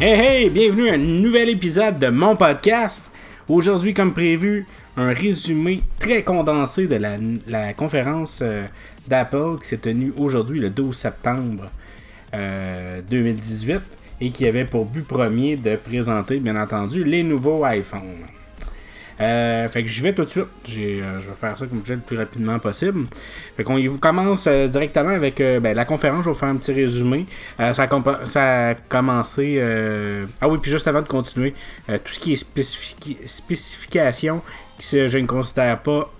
Hey hey, bienvenue à un nouvel épisode de mon podcast. Aujourd'hui, comme prévu, un résumé très condensé de la, conférence euh, d'Apple qui s'est tenue aujourd'hui, le 12 septembre 2018, euh, et qui avait pour but premier de présenter, bien entendu, les nouveaux iPhones. Euh, fait que j'y vais tout de suite. Euh, je vais faire ça comme je le plus rapidement possible. Fait qu'on commence euh, directement avec ben, la conférence. Je vais faire un petit résumé. ça, a commencé. Ah oui, puis juste avant de continuer, tout ce qui est spécification que je ne considère pas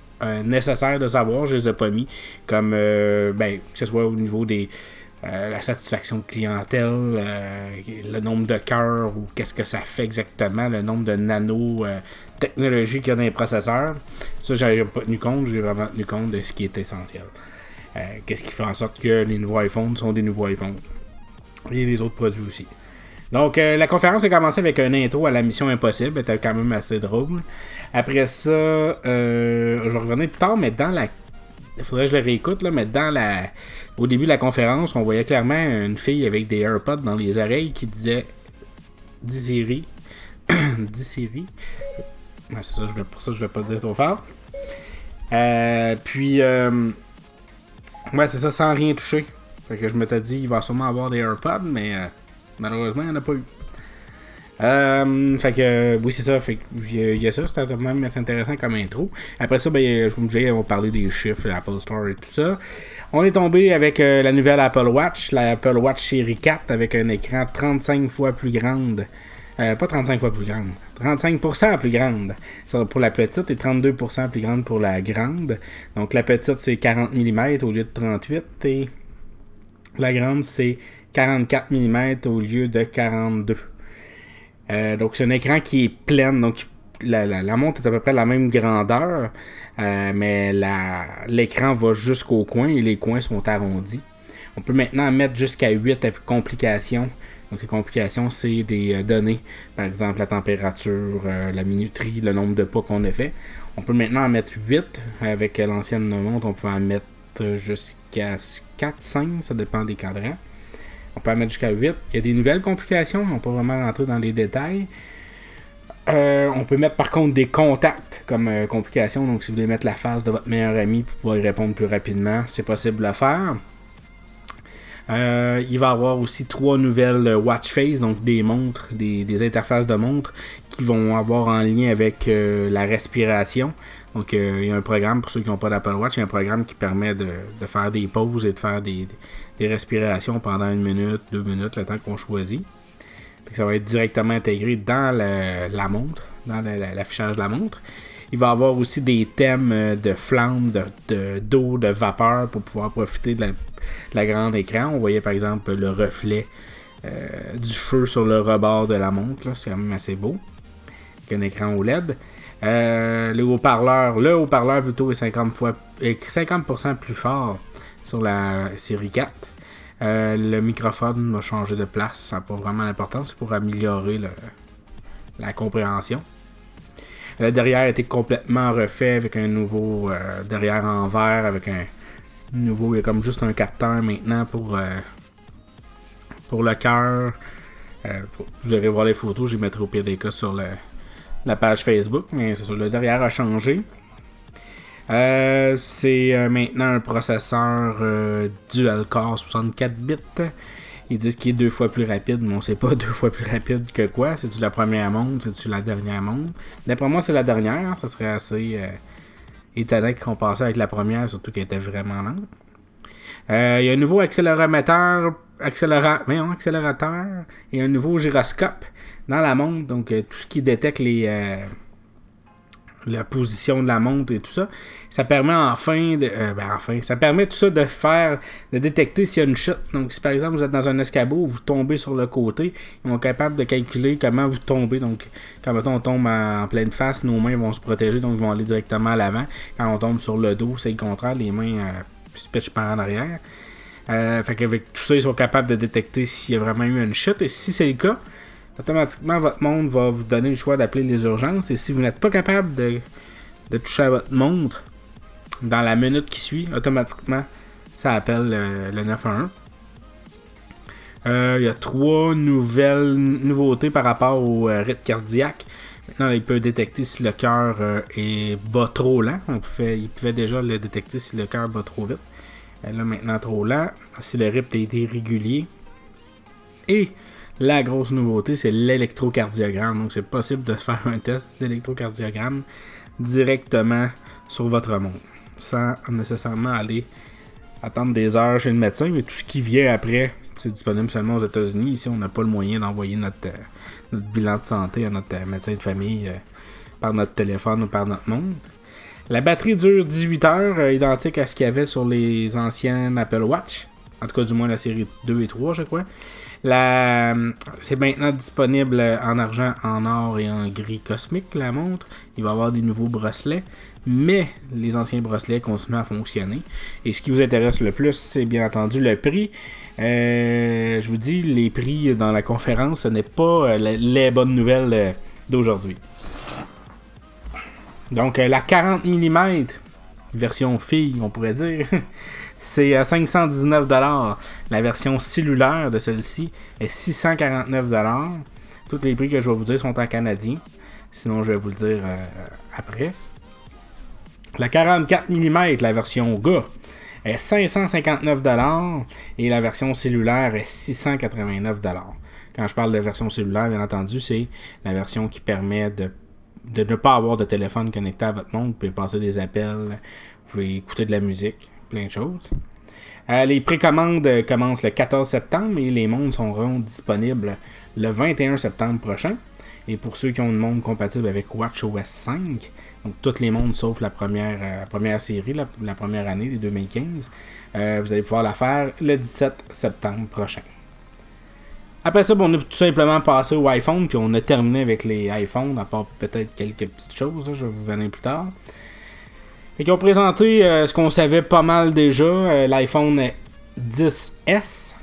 nécessaire de savoir, je les ai pas mis. Comme ben, que ce soit au niveau des la satisfaction clientèle, le nombre de cœurs ou qu'est-ce que ça fait exactement, le nombre de nano euh, technologies qu'il y a dans les processeurs. Ça, j'ai pas tenu compte, j'ai vraiment tenu compte de ce qui est essentiel. qu'est-ce qui fait en sorte que les nouveaux iPhones sont des nouveaux iPhones. Et les autres produits aussi. Donc, la conférence a commencé avec un intro à la mission impossible. C'était quand même assez drôle. Après ça, je vais revenir plus tard, mais dans la il faudrait que je le réécoute, là, mais dans la. Au début de la conférence, on voyait clairement une fille avec des AirPods dans les oreilles qui disait Dis Siri. C'est ça, je pour ça, je vais pas dire trop fort. Euh, puis, euh, ouais, c'est ça, sans rien toucher. Fait que je m'étais dit, il va sûrement avoir des AirPods, mais euh, malheureusement, il n'y en a pas eu. Euh, fait que, oui, c'est ça. Fait il y, a ça, c'était même intéressant comme intro. Après ça, ben, je vous disais, on parler des chiffres, l'Apple Store et tout ça. On est tombé avec euh, la nouvelle Apple Watch, la Apple Watch Série 4 avec un écran 35 fois plus grande. Euh, pas 35 fois plus grande, 35% plus grande pour la petite et 32% plus grande pour la grande. Donc la petite c'est 40 mm au lieu de 38 et la grande c'est 44 mm au lieu de 42. Euh, donc c'est un écran qui est plein, donc la, la, montre est à peu près la même grandeur, euh, mais l'écran va jusqu'au coin et les coins sont arrondis. On peut maintenant mettre jusqu'à 8 complications. Donc les complications, c'est des euh, données, par exemple la température, la minuterie, le nombre de pas qu'on a fait. On peut maintenant en mettre 8. Avec l'ancienne montre, on peut en mettre jusqu'à 4, 5, ça dépend des cadrans. On peut en mettre jusqu'à 8. Il y a des nouvelles complications, on peut vraiment rentrer dans les détails. Euh, on peut mettre par contre des contacts comme euh, complication. Donc si vous voulez mettre la face de votre meilleur ami pour pouvoir y répondre plus rapidement, c'est possible de le faire. Euh, il va avoir aussi trois nouvelles watch face, donc des montres, des, interfaces de montres qui vont avoir en lien avec la respiration. Donc il y a un programme pour ceux qui n'ont pas d'Apple Watch, il y a un programme qui permet de, faire des pauses et de faire des, des respirations pendant une minute, deux minutes, le temps qu'on choisit. ça va être directement intégré dans la, montre, dans l'affichage de la montre. Il va avoir aussi des thèmes euh, de flammes, de, d'eau, de, vapeur pour pouvoir profiter de la, grande écran. On voyait par exemple le reflet euh, du feu sur le rebord de la montre. C'est quand même assez beau. Avec un écran OLED. Euh, le haut-parleur, le haut-parleur plutôt est 50%, fois, est 50% plus fort sur la série 4. Euh, le microphone va changer de place, ça n'a pas vraiment d'importance, c'est pour améliorer la compréhension. Le derrière a été complètement refait avec un nouveau euh, derrière en verre, avec un nouveau, il y a comme juste un capteur maintenant pour, euh, pour le cœur. vous allez voir les photos, je les mettrai au pire des cas sur la page Facebook, mais c'est le derrière a changé. Euh, c'est euh, maintenant un processeur euh, dual core 64 bits. Ils disent qu'il est deux fois plus rapide, mais on sait pas deux fois plus rapide que quoi. C'est-tu la première montre, c'est-tu la dernière montre D'après moi, c'est la dernière. Ça serait assez étonnant qu'on passait avec la première, surtout qu'elle était vraiment lente. Il y a un nouveau accélérateur, accélérateur et un nouveau gyroscope dans la montre. Donc, tout ce qui détecte les la position de la montre et tout ça. Ça permet enfin de. Euh, ben enfin, ça permet tout ça de faire. de détecter s'il y a une chute. Donc si par exemple vous êtes dans un escabeau, vous tombez sur le côté, ils vont capables de calculer comment vous tombez. Donc quand on tombe en, pleine face, nos mains vont se protéger, donc ils vont aller directement à l'avant. Quand on tombe sur le dos, c'est le contraire, les mains euh, se pitchent par en arrière. Euh, fait qu'avec tout ça, ils sont capables de détecter s'il y a vraiment eu une chute. Et si c'est le cas, automatiquement, votre montre va vous donner le choix d'appeler les urgences. Et si vous n'êtes pas capable de, toucher à votre montre dans la minute qui suit, automatiquement, ça appelle le, 911. Euh, il y a trois nouvelles nouveautés par rapport au rythme cardiaque. Maintenant, il peut détecter si le cœur est bas trop lent. Il pouvait déjà le détecter si le cœur bat trop vite. là, maintenant, trop lent. Si le rythme est irrégulier. Et la grosse nouveauté, c'est l'électrocardiogramme. Donc, c'est possible de faire un test d'électrocardiogramme directement sur votre montre, sans nécessairement aller attendre des heures chez le médecin. Mais tout ce qui vient après, c'est disponible seulement aux États-Unis. Ici, on n'a pas le moyen d'envoyer notre, euh, bilan de santé à notre euh, médecin de famille euh, par notre téléphone ou par notre montre. La batterie dure 18 heures, identique à ce qu'il y avait sur les anciennes Apple Watch. En tout cas, du moins la série 2 et 3, je crois. C'est maintenant disponible en argent, en or et en gris cosmique, la montre. Il va y avoir des nouveaux bracelets, mais les anciens bracelets continuent à fonctionner. Et ce qui vous intéresse le plus, c'est bien entendu le prix. Euh, je vous dis, les prix dans la conférence, ce n'est pas euh, les bonnes nouvelles euh, d'aujourd'hui. Donc, la 40 mm, version fille, on pourrait dire. C'est à 519$. La version cellulaire de celle-ci est 649$. Tous les prix que je vais vous dire sont en canadien. Sinon, je vais vous le dire euh, après. La 44 mm, la version gars, est 559$ et la version cellulaire est 689$. Quand je parle de version cellulaire, bien entendu, c'est la version qui permet de, ne pas avoir de téléphone connecté à votre montre. Vous pouvez passer des appels, vous pouvez écouter de la musique plein de choses. Euh, les précommandes commencent le 14 septembre et les montres seront disponibles le 21 septembre prochain. Et pour ceux qui ont une montre compatible avec WatchOS 5, donc toutes les montres sauf la première, euh, série, la, première année des 2015, euh, vous allez pouvoir la faire le 17 septembre prochain. Après ça, on a tout simplement passé au iPhone, puis on a terminé avec les iPhones, à part peut-être quelques petites choses, je vais vous venir plus tard. Ils ont présenté euh, ce qu'on savait pas mal déjà, euh, l'iPhone 10S.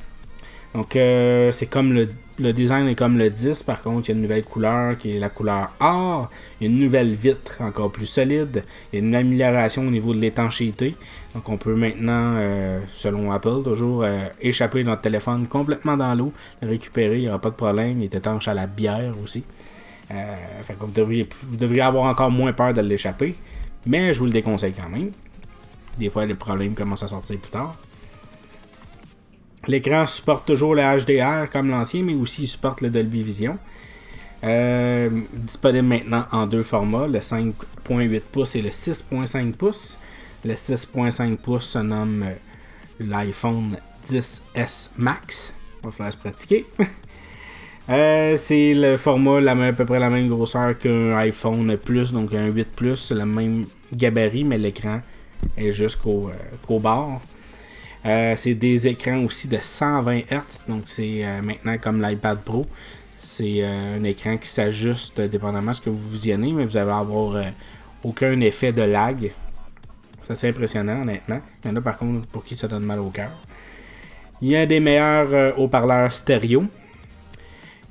Donc euh, c'est comme le, design est comme le 10, par contre il y a une nouvelle couleur qui est la couleur or, il y a une nouvelle vitre encore plus solide, il y a une amélioration au niveau de l'étanchéité. Donc on peut maintenant, selon Apple, toujours échapper notre téléphone complètement dans l'eau, le récupérer, il n'y aura pas de problème, il est étanche à la bière aussi. fait que vous devriez, vous devriez avoir encore moins peur de l'échapper. Mais je vous le déconseille quand même. Des fois, les problèmes commencent à sortir plus tard. L'écran supporte toujours le HDR comme l'ancien, mais aussi il supporte le Dolby Vision. Euh, disponible maintenant en deux formats, le 5.8 pouces et le 6.5 pouces. Le 6.5 pouces se nomme euh, l'iPhone 10S Max. Il va falloir se pratiquer. Euh, c'est le format à peu près la même grosseur qu'un iPhone Plus, donc un 8 Plus, le même gabarit, mais l'écran est jusqu'au euh, bord. Euh, c'est des écrans aussi de 120 Hz, donc c'est maintenant comme l'iPad Pro. C'est un écran qui s'ajuste dépendamment de ce que vous visionnez, mais vous allez avoir aucun effet de lag. C'est assez impressionnant, honnêtement. Il y en a par contre pour qui ça donne mal au cœur. Il y a des meilleurs haut-parleurs stéréo.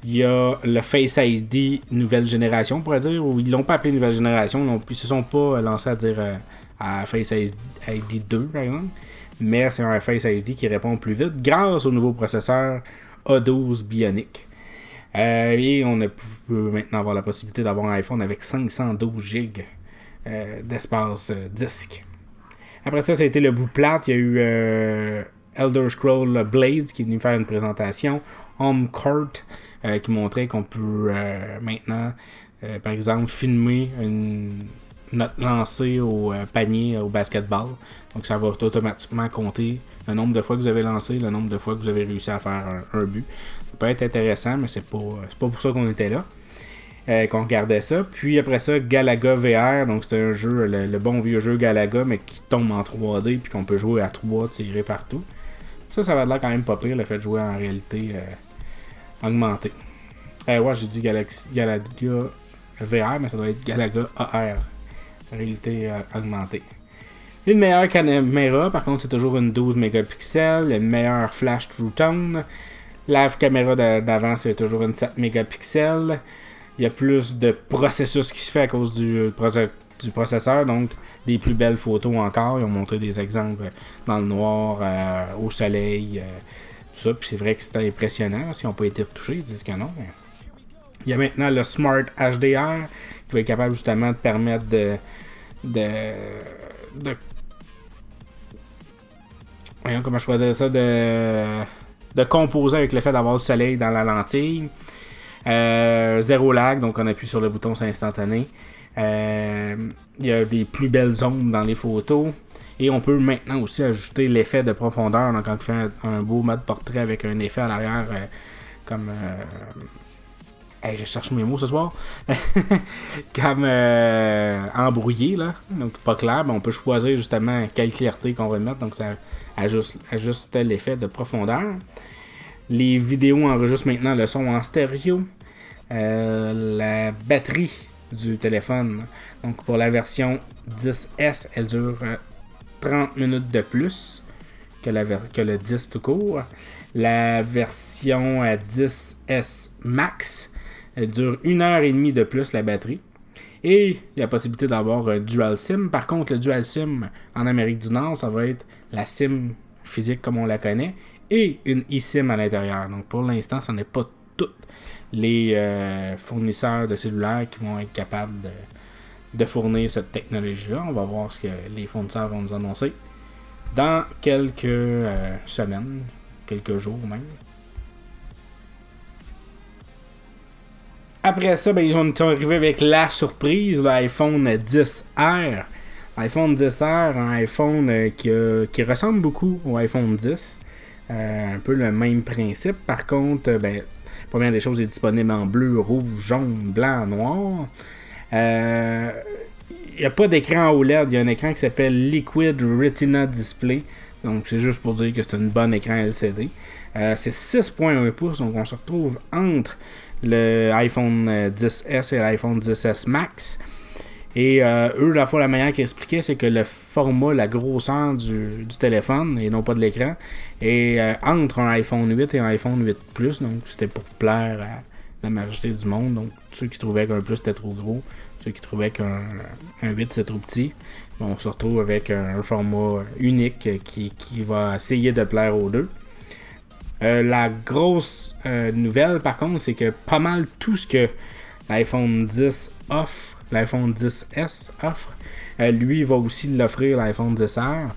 Il y a le Face ID nouvelle génération, on pourrait dire, ou ils l'ont pas appelé nouvelle génération, ils ne se sont pas lancés à dire euh, à Face ID 2, par exemple. Mais c'est un Face ID qui répond plus vite grâce au nouveau processeur A12 Bionic. Euh, et on peut maintenant avoir la possibilité d'avoir un iPhone avec 512 GB euh, d'espace disque. Après ça, ça a été le bout plate. Il y a eu Elder Scroll Blades qui est venu faire une présentation. Home Court euh, qui montrait qu'on peut euh, maintenant, euh, par exemple, filmer une, notre lancée au panier au basketball. Donc ça va automatiquement compter le nombre de fois que vous avez lancé, le nombre de fois que vous avez réussi à faire un, but. Ça peut être intéressant, mais c'est pas, pas pour ça qu'on était là. qu'on regardait ça. Puis après ça, Galaga VR, donc c'est un jeu, le, bon vieux jeu Galaga, mais qui tombe en 3D, puis qu'on peut jouer à 3, tirer partout. Ça, ça va l'air quand même pas pire, le fait de jouer en réalité augmenté. Euh, ouais, j'ai dit Galaxy, Galaga VR, mais ça doit être Galaga AR. Réalité euh, augmentée. Une meilleure caméra, par contre, c'est toujours une 12 mégapixels. Une meilleure flash True Tone. La caméra d'avant, c'est toujours une 7 mégapixels. Il y a plus de processus qui se fait à cause du, du processeur, donc des plus belles photos encore. Ils ont montré des exemples dans le noir, euh, au soleil, ça, puis c'est vrai que c'était impressionnant. S'ils n'ont pas été retouchés, ils disent que non. Il y a maintenant le Smart HDR qui va être capable justement de permettre de. de. de voyons comment je ça, de, de composer avec le fait d'avoir le soleil dans la lentille. Euh, zéro lag, donc on appuie sur le bouton, c'est instantané. Euh, il y a des plus belles zones dans les photos. Et on peut maintenant aussi ajouter l'effet de profondeur. Donc, quand on fait un, beau mode portrait avec un effet à l'arrière, euh, comme. je cherche mes mots ce soir. comme embrouillé, là. Donc, pas clair. Mais on peut choisir justement quelle clarté qu'on va mettre. Donc, ça ajuste, ajuste l'effet de profondeur. Les vidéos enregistrent maintenant le son en stéréo. Euh, la batterie du téléphone, donc pour la version 10S, elle dure 30 euh, minutes de plus que, la que le 10 tout court. La version 10S Max, elle dure une heure et demie de plus la batterie. Et il y a possibilité d'avoir un dual SIM. Par contre, le dual SIM en Amérique du Nord, ça va être la SIM physique comme on la connaît et une eSIM à l'intérieur. Donc pour l'instant, ce n'est pas tous les euh, fournisseurs de cellulaires qui vont être capables de, fournir cette technologie-là. On va voir ce que les fournisseurs vont nous annoncer dans quelques euh, semaines, quelques jours même. Après ça, ben, on est arrivé avec la surprise, l'iPhone 10R. L'iPhone 10R, un iPhone euh, qui, qui ressemble beaucoup au iPhone 10. Euh, un peu le même principe. Par contre, ben, première des choses est disponible en bleu, rouge, jaune, blanc, noir. Il euh, n'y a pas d'écran OLED, il y a un écran qui s'appelle Liquid Retina Display. Donc c'est juste pour dire que c'est un bon écran LCD. c'est 6.1 pouces, donc on se retrouve entre le iPhone 10S et l'iPhone 10S Max. Et euh, eux, la fois, la manière qu'ils expliquaient, c'est que le format, la grosseur du, téléphone, et non pas de l'écran, est euh, entre un iPhone 8 et un iPhone 8 Plus. Donc, c'était pour plaire la majorité du monde. Donc, ceux qui trouvaient qu'un Plus était trop gros, ceux qui trouvaient qu'un 8 c'était trop petit, on se retrouve avec un, format unique qui, va essayer de plaire aux deux. Euh, la grosse nouvelle, par contre, c'est que pas mal tout ce que l'iPhone 10 offre l'iPhone 10S offre. Euh, lui va aussi l'offrir, l'iPhone 10R.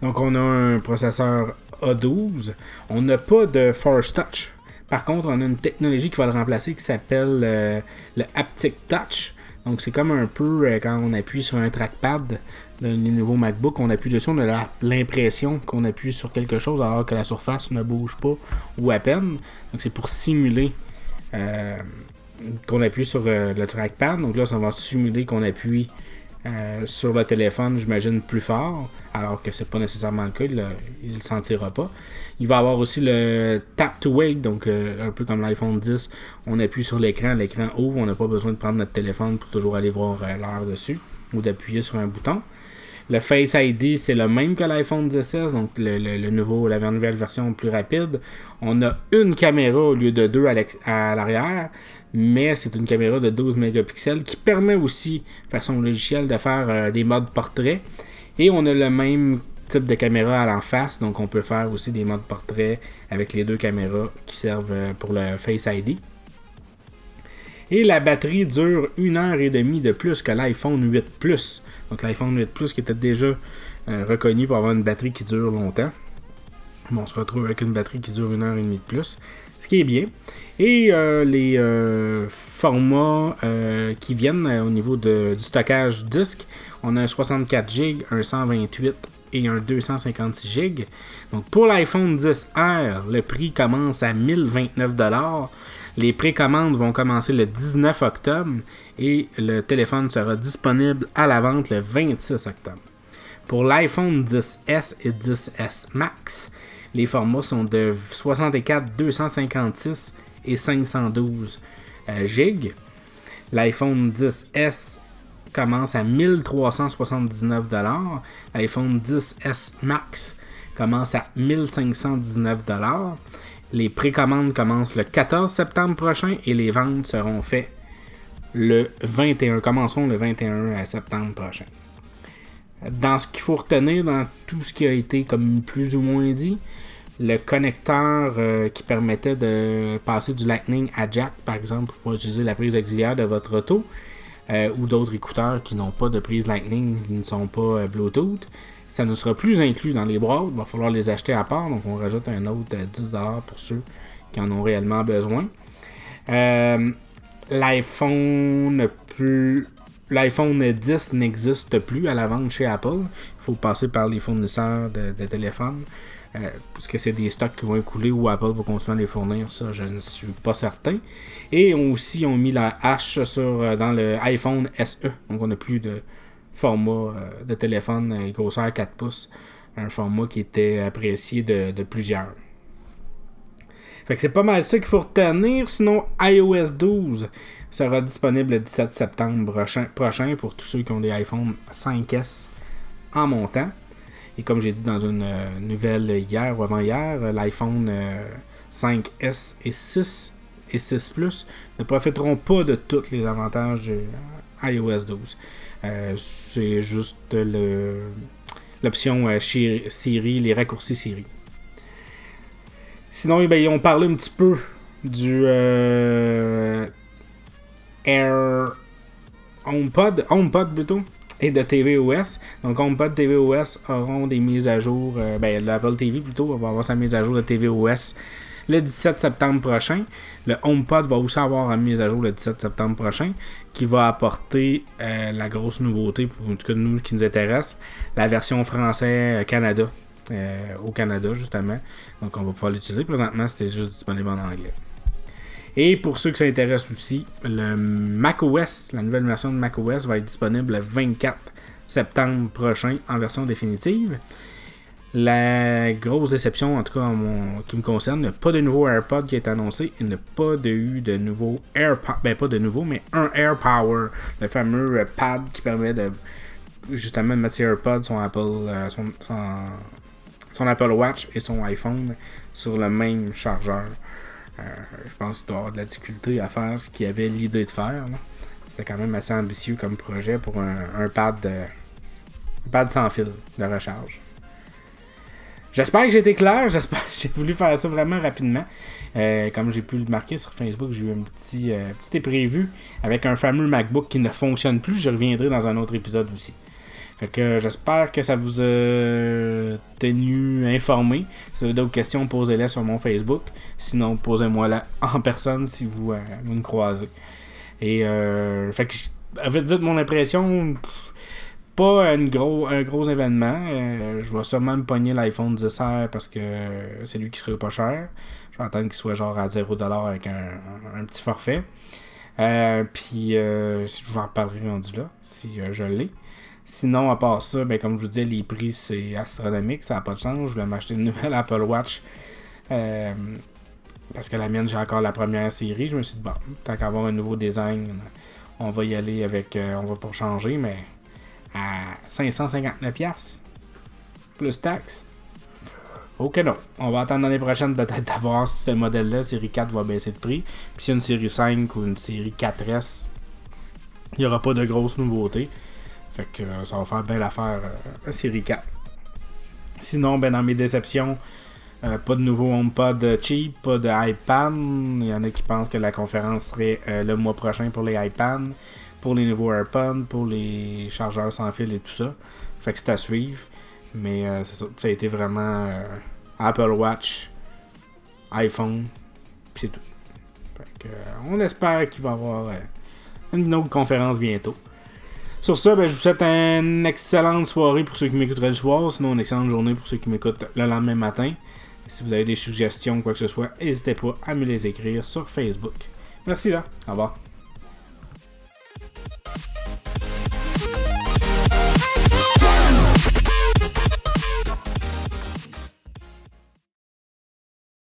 Donc on a un processeur A12. On n'a pas de Force Touch. Par contre, on a une technologie qui va le remplacer qui s'appelle euh, le Haptic Touch. Donc c'est comme un peu euh, quand on appuie sur un trackpad de nouveau MacBook, on appuie dessus, on a l'impression qu'on appuie sur quelque chose alors que la surface ne bouge pas ou à peine. Donc c'est pour simuler qu'on appuie sur euh, le trackpad. Donc là, ça va simuler qu'on appuie euh, sur le téléphone, j'imagine, plus fort, alors que c'est pas nécessairement le cas, il, ne le sentira pas. Il va avoir aussi le tap to wake, donc euh, un peu comme l'iPhone 10, on appuie sur l'écran, l'écran ouvre, on n'a pas besoin de prendre notre téléphone pour toujours aller voir l'heure dessus ou d'appuyer sur un bouton. Le Face ID, c'est le même que l'iPhone 16, donc le, nouveau, la nouvelle version plus rapide. On a une caméra au lieu de deux à l'arrière mais c'est une caméra de 12 mégapixels qui permet aussi, façon logicielle, de faire euh, des modes portrait. Et on a le même type de caméra à l'en face, donc on peut faire aussi des modes portrait avec les deux caméras qui servent euh, pour le Face ID. Et la batterie dure une heure et demie de plus que l'iPhone 8 Plus. Donc l'iPhone 8 Plus qui était déjà euh, reconnu pour avoir une batterie qui dure longtemps. on se retrouve avec une batterie qui dure une heure et demie de plus ce qui est bien. Et euh, les euh, formats qui viennent au niveau du stockage disque, on a un 64 GB, un 128 et un 256 GB. Donc pour l'iPhone 10R, le prix commence à 1029 Les précommandes vont commencer le 19 octobre et le téléphone sera disponible à la vente le 26 octobre. Pour l'iPhone 10S et 10S Max, les formats sont de 64, 256 et 512 euh, GB. L'iPhone 10S commence à 1379 L'iPhone 10S Max commence à 1519 Les précommandes commencent le 14 septembre prochain et les ventes seront faites le 21, commenceront le 21 septembre prochain. Dans ce qu'il faut retenir dans tout ce qui a été comme plus ou moins dit, le connecteur euh, qui permettait de passer du Lightning à jack, par exemple, pour utiliser la prise auxiliaire de votre auto, euh, ou d'autres écouteurs qui n'ont pas de prise Lightning, qui ne sont pas euh, Bluetooth, ça ne sera plus inclus dans les boîtes. Il va falloir les acheter à part, donc on rajoute un autre 10$ pour ceux qui en ont réellement besoin. L'iPhone plus L'iPhone 10 n'existe plus à la vente chez Apple. Il faut passer par les fournisseurs de, de téléphones. Euh, parce que c'est des stocks qui vont écouler ou Apple va continuer à les fournir, ça je ne suis pas certain. Et on aussi ont mis la hache sur, euh, dans le iPhone SE, donc on n'a plus de format euh, de téléphone grosseur 4 pouces, un format qui était apprécié de, plusieurs. Fait que c'est pas mal ça qu'il faut retenir, sinon iOS 12 sera disponible le 17 septembre prochain, pour tous ceux qui ont des iPhone 5S en montant. Et comme j'ai dit dans une euh, nouvelle hier ou avant-hier, euh, l'iPhone 5S euh, et 6 et 6 Plus ne profiteront pas de tous les avantages de iOS 12. C'est juste l'option Siri, les raccourcis Siri. Sinon, ben, on parlait un petit peu du Air HomePod, HomePod plutôt, et de tvOS. Donc HomePod tvOS auront des mises à jour. Euh, ben, l'Apple TV plutôt va avoir sa mise à jour de tvOS le 17 septembre prochain. Le HomePod va aussi avoir une mise à jour le 17 septembre prochain qui va apporter euh, la grosse nouveauté, pour en tout cas nous qui nous intéresse, la version français euh, Canada. au Canada justement. Donc on va pouvoir l'utiliser. Présentement c'était juste disponible en anglais. Et pour ceux qui s'intéressent aussi, le macOS, la nouvelle version de macOS va être disponible le 24 septembre prochain en version définitive. La grosse déception, en tout cas qui me concerne, il n'y a pas de nouveau AirPod qui est annoncé. Il n'y a pas eu de nouveau AirPod, ben pas de nouveau, mais un AirPower, le fameux pad qui permet de justement de mettre ses AirPods, son Apple, euh, son, Apple Watch et son iPhone sur le même chargeur. Euh, je pense qu'il doit avoir de la difficulté à faire ce qu'il avait l'idée de faire. C'était quand même assez ambitieux comme projet pour un, de, pad sans fil de recharge. J'espère que j'ai été clair. J'espère j'ai voulu faire ça vraiment rapidement. Euh, comme j'ai pu le marquer sur Facebook, j'ai eu un petit, euh, avec un fameux MacBook qui ne fonctionne plus. Je reviendrai dans un autre épisode aussi. Fait que j'espère que ça vous a tenu informé. Si vous avez d'autres questions, posez-les sur mon Facebook. Sinon, posez-moi là en personne si vous, euh, me croisez. Et euh, fait que vite vite mon impression, pas un gros, un gros événement. Euh, je vais sûrement me pogner l'iPhone 10 parce que c'est lui qui serait pas cher. Je vais attendre qu'il soit genre à 0$ avec un, petit forfait. puis je vous en parlerai rendu là, si je l'ai. Sinon, à part ça, ben, comme je vous disais, les prix c'est astronomique, ça n'a pas de chance. Je vais m'acheter une nouvelle Apple Watch. Euh, parce que la mienne, j'ai encore la première série. Je me suis dit, bon, tant qu'à avoir un nouveau design, on va y aller avec. Euh, on va pas changer, mais à 559$. Plus taxes. Ok, non. On va attendre l'année prochaine peut-être d'avoir ce modèle-là. Série 4 va baisser de prix. Puis si une série 5 ou une série 4S, il n'y aura pas de grosses nouveautés. Fait que euh, ça va faire bien l'affaire à euh, série 4. Sinon, ben dans mes déceptions, euh, pas de nouveau HomePod cheap, pas de iPad. Il y en a qui pensent que la conférence serait le mois prochain pour les iPads, pour les nouveaux AirPods, pour les chargeurs sans fil et tout ça. Fait que c'est à suivre. Mais ça, ça, a été vraiment Apple Watch, iPhone, c'est tout. Fait que, on espère qu'il va y avoir une autre conférence bientôt. Sur ça, ben, je vous souhaite une excellente soirée pour ceux qui m'écouteraient le soir, sinon une excellente journée pour ceux qui m'écoutent le lendemain matin. Si vous avez des suggestions quoi que ce soit, n'hésitez pas à me les écrire sur Facebook. Merci là, au revoir.